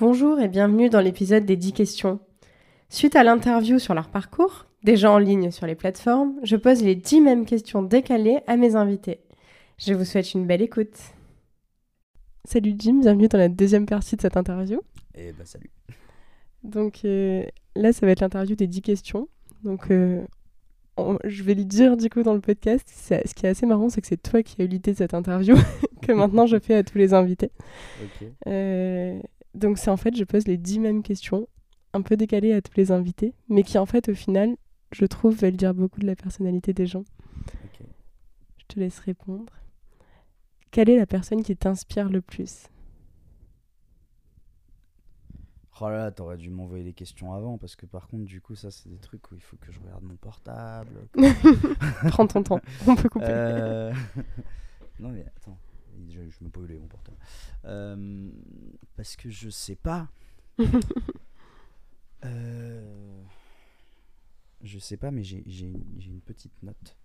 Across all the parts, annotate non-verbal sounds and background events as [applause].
Bonjour et bienvenue dans l'épisode des 10 questions. Suite à l'interview sur leur parcours, déjà en ligne sur les plateformes, je pose les 10 mêmes questions décalées à mes invités. Je vous souhaite une belle écoute. Salut Jim, bienvenue dans la deuxième partie de cette interview. Et bah salut. Donc euh, là, ça va être l'interview des 10 questions. Donc euh, on- je vais le dire du coup dans le podcast. C'est- Ce qui est assez marrant, c'est que c'est toi qui as eu l'idée de cette interview [laughs] que [laughs] maintenant je fais à tous les invités. Ok. Euh, donc c'est en fait, je pose les 10 mêmes questions, un peu décalées à tous les invités, mais qui en fait au final, je trouve, veulent dire beaucoup de la personnalité des gens. Ok. Je te laisse répondre. Quelle est la personne qui t'inspire le plus? Oh là là, t'aurais dû m'envoyer les questions avant parce que par contre, du coup, ça, c'est des trucs où il faut que je regarde mon portable. [laughs] Prends ton temps, on peut couper. Euh, [laughs] non, mais attends, je, je me brûlais mon portable. Euh, parce que je sais pas. [laughs] Euh, Je sais pas, mais j'ai une petite note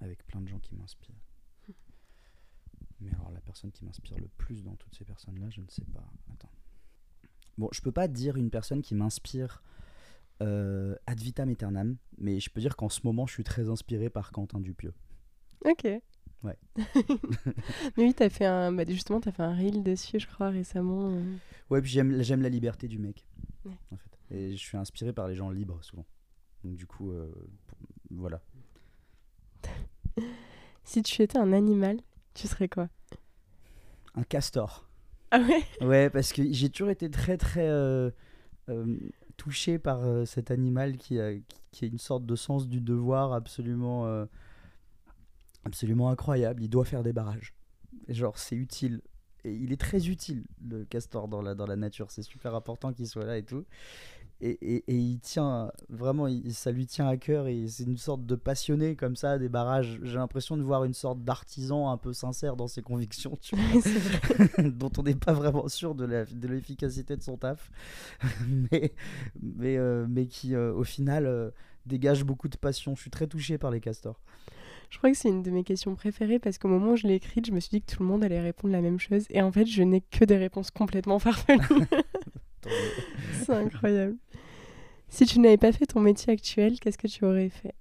avec plein de gens qui m'inspirent. Mais alors, la personne qui m'inspire le plus dans toutes ces personnes-là, je ne sais pas. Attends. Bon, je peux pas dire une personne qui m'inspire euh, ad vitam aeternam, mais je peux dire qu'en ce moment, je suis très inspiré par Quentin Dupieux. Ok. Ouais. [laughs] mais oui, t'as fait un, bah, justement, t'as fait un reel dessus, je crois, récemment. euh. Ouais, puis j'aime la liberté du mec. Ouais. En fait. Et je suis inspiré par les gens libres souvent. Donc du coup, euh, voilà. [laughs] Si tu étais un animal, tu serais quoi? Un castor. Ah ouais? [laughs] Ouais, parce que j'ai toujours été très très euh, euh, touché par euh, cet animal qui a, qui, a une sorte de sens du devoir absolument, absolument incroyable. Il doit faire des barrages. Genre, c'est utile. Et il est très utile, le castor, dans la, dans la nature. C'est super important qu'il soit là et tout. Et, et, et il tient, vraiment, il- ça lui tient à cœur. Et c'est une sorte de passionné comme ça, des barrages. J'ai l'impression de voir une sorte d'artisan un peu sincère dans ses convictions, tu vois [laughs] dont on n'est pas vraiment sûr de la- de l'efficacité de son taf, [laughs] mais, mais, euh, mais qui euh, au final euh, dégage beaucoup de passion. Je suis très touché par les castors. Je crois que c'est une de mes questions préférées parce qu'au moment où je l'ai écrite, je me suis dit que tout le monde allait répondre la même chose. Et en fait, je n'ai que des réponses complètement [laughs] farfelues. C'est incroyable. Si tu n'avais pas fait ton métier actuel, qu'est-ce que tu aurais fait?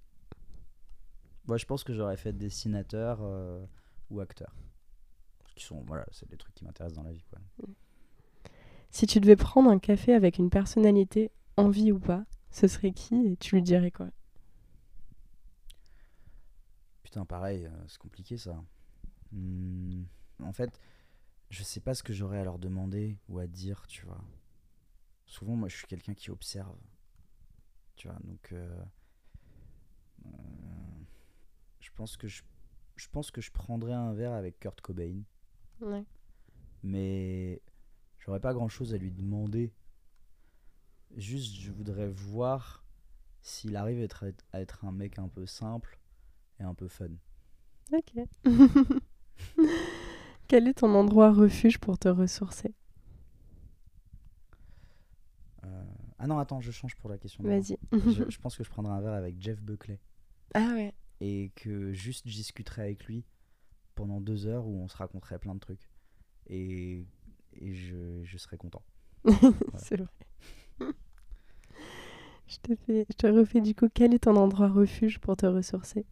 Moi, je pense que j'aurais fait dessinateur euh, ou acteur. Qui sont, voilà, c'est des trucs qui m'intéressent dans la vie. Quoi. Si tu devais prendre un café avec une personnalité, en vie ou pas, ce serait qui? Et tu lui dirais quoi? Putain, pareil, euh, c'est compliqué ça. Hmm, en fait, je sais pas ce que j'aurais à leur demander ou à dire, tu vois. Souvent, moi, je suis quelqu'un qui observe. Tu vois, donc. euh, euh, je pense que je, je pense que je prendrais un verre avec Kurt Cobain, Ouais. mais j'aurais pas grand chose à lui demander. Juste, je voudrais voir s'il arrive à être, à être un mec un peu simple et un peu fun. Ok. [laughs] Quel est ton endroit refuge pour te ressourcer? Euh, Ah non, attends, je change pour la question. Vas-y. je, [laughs] je pense que je prendrai un verre avec Jeff Buckley ah ouais. et que juste je discuterai avec lui pendant deux heures où on se raconterait plein de trucs et, et je, je serais content. [laughs] C'est vrai. je, te fais, je te refais du coup, quel est ton endroit refuge pour te ressourcer?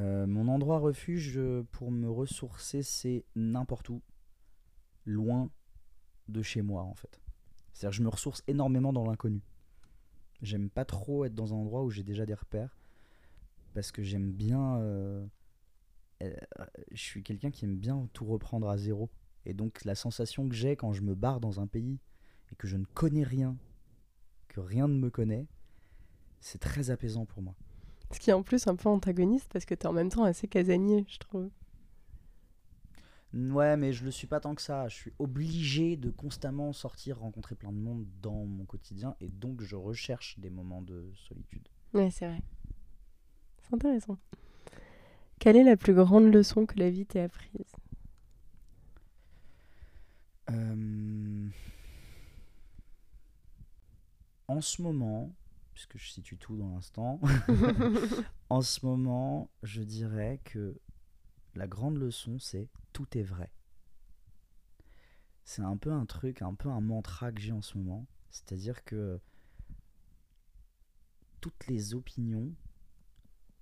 Euh, mon endroit refuge euh, pour me ressourcer, c'est n'importe où, loin de chez moi en fait. C'est-à-dire je me ressource énormément dans l'inconnu. J'aime pas trop être dans un endroit où j'ai déjà des repères parce que j'aime bien. euh, je suis quelqu'un qui aime bien tout reprendre à zéro. Et donc la sensation que j'ai quand je me barre dans un pays et que je ne connais rien, que rien ne me connaît, c'est très apaisant pour moi. Ce qui est en plus un peu antagoniste parce que t'es en même temps assez casanier, je trouve. Ouais, mais je le suis pas tant que ça. Je suis obligé de constamment sortir, rencontrer plein de monde dans mon quotidien, et donc je recherche des moments de solitude. Ouais, c'est vrai. C'est intéressant. Quelle est la plus grande leçon que la vie t'ait apprise? Euh, En ce moment, puisque je situe tout dans l'instant, [laughs] [laughs] en ce moment, je dirais que la grande leçon, c'est tout est vrai. c'est un peu un truc, un peu un mantra que j'ai en ce moment. C'est-à-dire que toutes les opinions,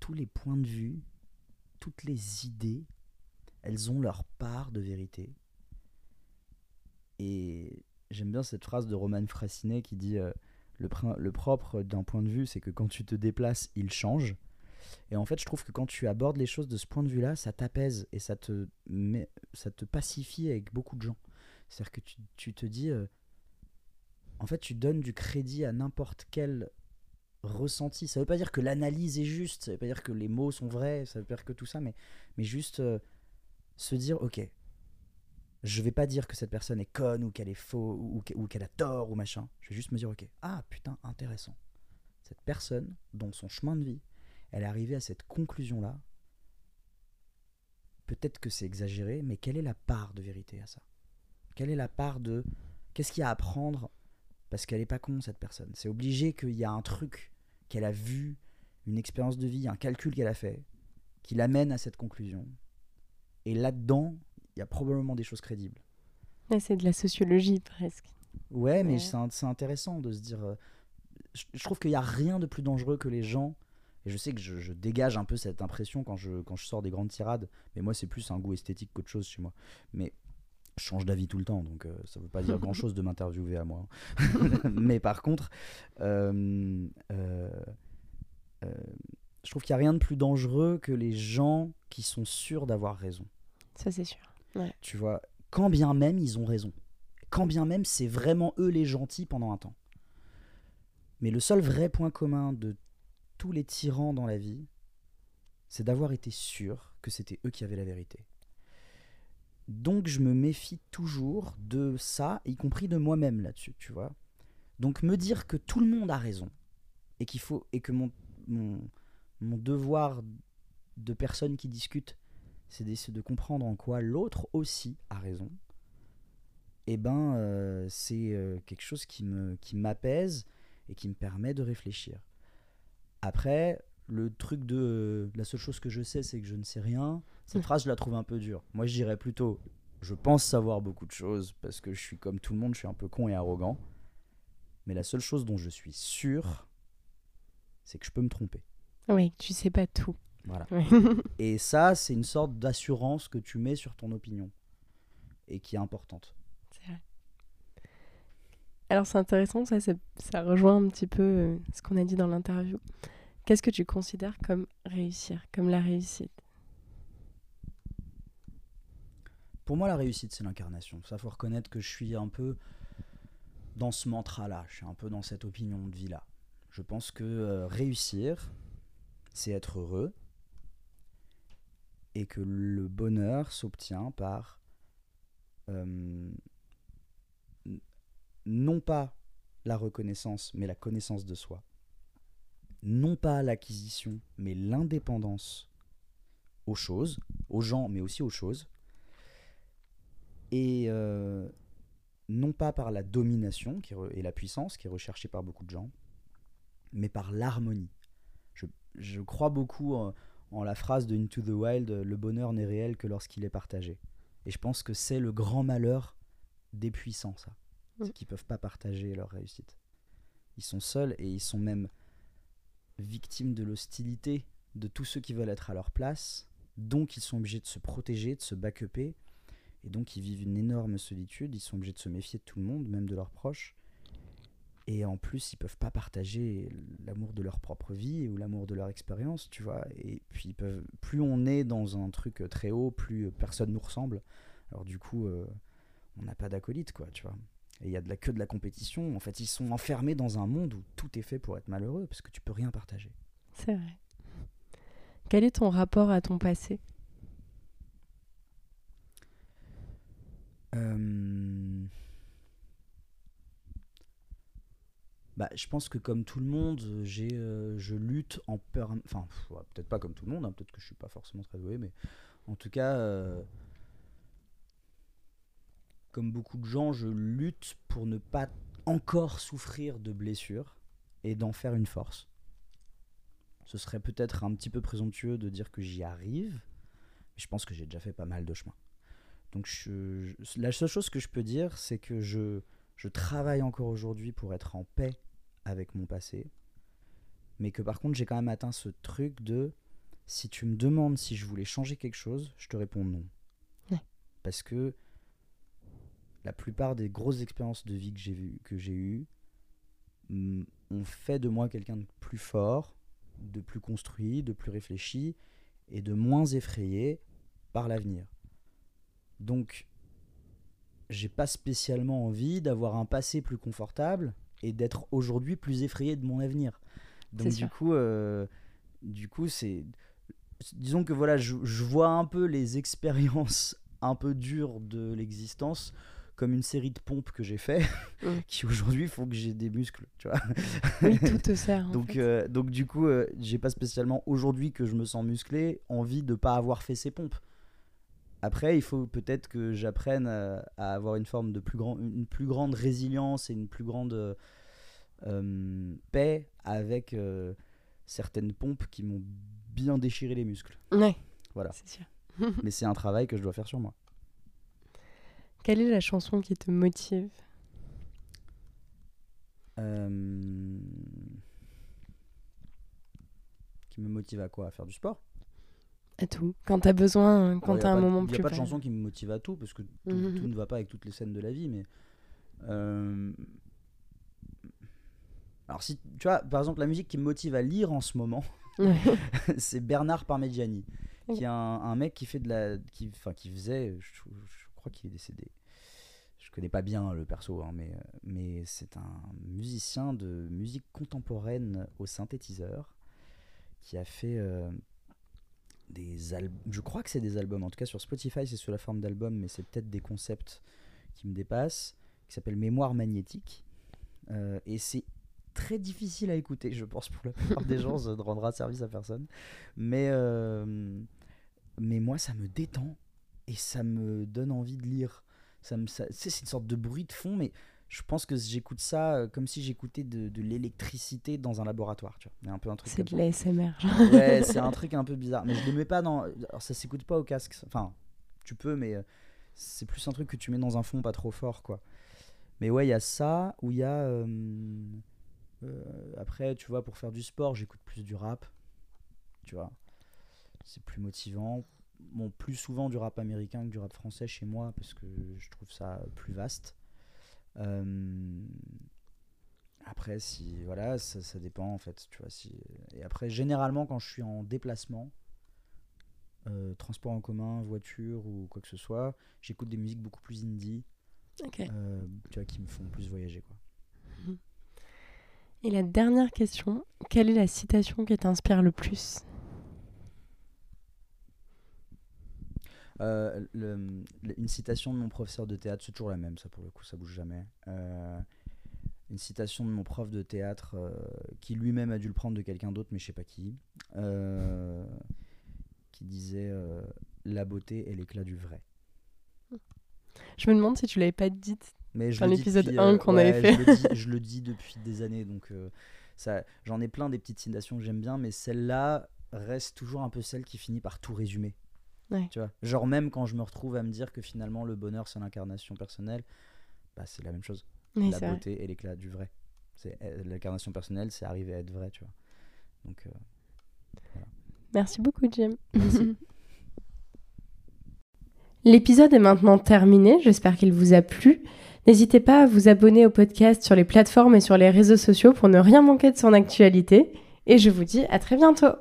tous les points de vue, toutes les idées, elles ont leur part de vérité. Et j'aime bien cette phrase de Roman Frassinet qui dit euh, le, propre d'un point de vue, c'est que quand tu te déplaces, il change. Et en fait, je trouve que quand tu abordes les choses de ce point de vue-là, ça t'apaise et ça te, ça te pacifie avec beaucoup de gens. C'est-à-dire que tu, tu, te dis, euh, en fait, tu donnes du crédit à n'importe quel ressenti. Ça veut pas dire que l'analyse est juste, ça veut pas dire que les mots sont vrais, ça veut pas dire que tout ça, mais, mais juste euh, se dire, ok, je vais pas dire que cette personne est conne ou qu'elle est faux ou, qu'elle a tort ou machin. Je vais juste me dire, ok, ah putain, intéressant. Cette personne, dans son chemin de vie, elle est arrivée à cette conclusion-là. Peut-être que c'est exagéré, mais quelle est la part de vérité à ça? Quelle est la part de... Qu'est-ce qu'il y a à apprendre Parce qu'elle n'est pas con, cette personne? C'est obligé qu'il y a un truc qu'elle a vu, une expérience de vie, un calcul qu'elle a fait, qui l'amène à cette conclusion. Et là-dedans, il y a probablement des choses crédibles. c'est de la sociologie presque. Ouais, mais c'est intéressant de se dire. Euh, je, trouve qu'il n'y a rien de plus dangereux que les gens. Et je sais que je, dégage un peu cette impression quand je, quand je sors des grandes tirades. Mais moi, c'est plus un goût esthétique qu'autre chose chez moi. Mais je change d'avis tout le temps, donc euh, ça ne veut pas dire grand chose de m'interviewer à moi. [laughs] mais par contre, euh, je trouve qu'il n'y a rien de plus dangereux que les gens qui sont sûrs d'avoir raison. Ça, c'est sûr. Tu vois, quand bien même ils ont raison. Quand bien même c'est vraiment eux les gentils pendant un temps. Mais le seul vrai point commun de tous les tyrans dans la vie, c'est d'avoir été sûr que c'était eux qui avaient la vérité. Donc je me méfie toujours de ça, y compris de moi-même là-dessus, tu vois. Donc me dire que tout le monde a raison et qu'il faut et que mon, mon, mon devoir de personne qui discute, c'est d'essayer de comprendre en quoi l'autre aussi a raison, et eh ben euh, c'est euh, quelque chose qui me qui m'apaise et qui me permet de réfléchir. Après, le truc de la seule chose que je sais, c'est que je ne sais rien. Cette phrase, je la trouve un peu dure. Moi, je dirais plutôt, je pense savoir beaucoup de choses parce que je suis comme tout le monde, je suis un peu con et arrogant. Mais la seule chose dont je suis sûr, c'est que je peux me tromper. Oui, tu sais pas tout. Voilà. [laughs] et ça, c'est une sorte d'assurance que tu mets sur ton opinion et qui est importante. C'est vrai. Alors c'est intéressant, ça, ça rejoint un petit peu euh, ce qu'on a dit dans l'interview. Qu'est-ce que tu considères comme réussir, comme la réussite? Pour moi, la réussite, c'est l'incarnation. Ça, faut reconnaître que je suis un peu dans ce mantra-là, je suis un peu dans cette opinion de vie-là. Je pense que euh, réussir, c'est être heureux, et que le bonheur s'obtient par euh, non pas la reconnaissance, mais la connaissance de soi, non pas l'acquisition, mais l'indépendance aux choses, aux gens, mais aussi aux choses, et euh, non pas par la domination et la puissance qui est recherchée par beaucoup de gens, mais par l'harmonie. Je, je, crois beaucoup en la phrase de Into the Wild, le bonheur n'est réel que lorsqu'il est partagé. Et je pense que c'est le grand malheur des puissants, ça. Mm. C'est qu'ils ne peuvent pas partager leur réussite. Ils sont seuls et ils sont même victimes de l'hostilité de tous ceux qui veulent être à leur place. Donc ils sont obligés de se protéger, de se backuper. Et donc ils vivent une énorme solitude. Ils sont obligés de se méfier de tout le monde, même de leurs proches. Et en plus, ils peuvent pas partager l'amour de leur propre vie ou l'amour de leur expérience, tu vois. Et puis, peuvent, plus on est dans un truc très haut, plus personne nous ressemble. Alors du coup, euh, on n'a pas d'acolyte, quoi, tu vois. Et il y a de la queue de la compétition. En fait, ils sont enfermés dans un monde où tout est fait pour être malheureux, parce que tu peux rien partager. C'est vrai. Quel est ton rapport à ton passé? Euh... bah, je pense que comme tout le monde, j'ai, euh, je lutte en peur. Enfin, peut-être pas comme tout le monde, hein, peut-être que je suis pas forcément très doué, mais en tout cas, euh, comme beaucoup de gens, je lutte pour ne pas encore souffrir de blessures et d'en faire une force. Ce serait peut-être un petit peu présomptueux de dire que j'y arrive, mais je pense que j'ai déjà fait pas mal de chemin. Donc je- la seule chose que je peux dire, c'est que je, je travaille encore aujourd'hui pour être en paix avec mon passé, mais que par contre j'ai quand même atteint ce truc de si tu me demandes si je voulais changer quelque chose, je te réponds non. Ouais. Parce que la plupart des grosses expériences de vie que j'ai vues- que j'ai eues ont fait de moi quelqu'un de plus fort, de plus construit, de plus réfléchi et de moins effrayé par l'avenir. Donc, j'ai pas spécialement envie d'avoir un passé plus confortable et d'être aujourd'hui plus effrayé de mon avenir. Donc du coup, euh, du coup, c'est, disons que voilà, je, je vois un peu les expériences un peu dures de l'existence comme une série de pompes que j'ai fait, [laughs] qui aujourd'hui font que j'ai des muscles, tu vois. Oui, [laughs] tout te sert. en Donc, fait. euh, donc du coup, euh, j'ai pas spécialement aujourd'hui que je me sens musclé envie de pas avoir fait ces pompes. Après, il faut peut-être que j'apprenne à, à avoir une forme de plus grand, une plus grande résilience et une plus grande euh, euh, paix avec euh, certaines pompes qui m'ont bien déchiré les muscles. Ouais, Voilà. c'est sûr. [laughs] [laughs] Mais c'est un travail que je dois faire sur moi. Quelle est la chanson qui te motive? Euh, Qui me motive à quoi? À faire du sport? À tout. Quand t'as besoin, euh, quand a t'as un pas moment plus a pas de chanson qui me motive à tout parce que tout, Mhm. tout ne va pas avec toutes les scènes de la vie mais euh, alors si tu vois par exemple la musique qui me motive à lire en ce moment Ouais. [laughs] c'est Bernard Parmigiani qui est un, un mec qui fait de la qui enfin qui faisait je, je crois qu'il est décédé je connais pas bien le perso hein, mais mais c'est un musicien de musique contemporaine au synthétiseur qui a fait euh, des albums. Je crois que c'est des albums. En tout cas, sur Spotify, c'est sous la forme d'albums, mais c'est peut-être des concepts qui me dépassent. Qui s'appelle Mémoire magnétique. Euh, et c'est très difficile à écouter, je pense, pour la plupart des gens. [laughs] Ça ne rendra service à personne. Mais, euh, mais moi, ça me détend et ça me donne envie de lire. Ça me, c'est une sorte de bruit de fond, mais je pense que j'écoute ça euh, comme si j'écoutais de, de l'électricité dans un laboratoire. Tu vois. Un peu un truc C'est de l'ASMR. Ouais, [laughs] c'est un truc un peu bizarre. Mais je le mets pas dans. Alors ça s'écoute pas au casque. Enfin, tu peux, mais euh, c'est plus un truc que tu mets dans un fond pas trop fort, quoi. Mais ouais, il y a ça, où il y a. euh, euh, après, tu vois, pour faire du sport, j'écoute plus du rap. Tu vois. C'est plus motivant. Bon, plus souvent du rap américain que du rap français chez moi, parce que je trouve ça plus vaste. Euh, après, si voilà, ça, ça dépend en fait, tu vois. Si et après, généralement, quand je suis en déplacement, euh, transport en commun, voiture ou quoi que ce soit, j'écoute des musiques beaucoup plus indie, euh, tu vois, qui me font plus voyager, quoi. Et la dernière question, quelle est la citation qui t'inspire le plus? Euh, le- le- une citation de mon professeur de théâtre, c'est toujours la même, ça pour le coup, ça bouge jamais. Euh, une citation de mon prof de théâtre euh, qui lui-même a dû le prendre de quelqu'un d'autre, mais je sais pas qui, qui disait La beauté est l'éclat du vrai. Je me demande si tu l'avais pas dite. Mais je Dans l'épisode depuis, 1 euh, qu'on ouais, avait fait. Je le, dis, je le dis [laughs] depuis des années, donc ça, j'en ai plein des petites citations que j'aime bien, mais celle-là reste toujours un peu celle qui finit par tout résumer. Ouais. Tu vois, genre même quand je me retrouve à me dire que finalement le bonheur c'est l'incarnation personnelle, bah c'est la même chose. Oui, la vrai. beauté et l'éclat du vrai. C'est euh, l'incarnation personnelle, c'est arriver à être vrai, tu vois. Donc euh, Merci beaucoup, Jim. Merci. [laughs] L'épisode est maintenant terminé. J'espère qu'il vous a plu. N'hésitez pas à vous abonner au podcast sur les plateformes et sur les réseaux sociaux pour ne rien manquer de son actualité. Et je vous dis à très bientôt.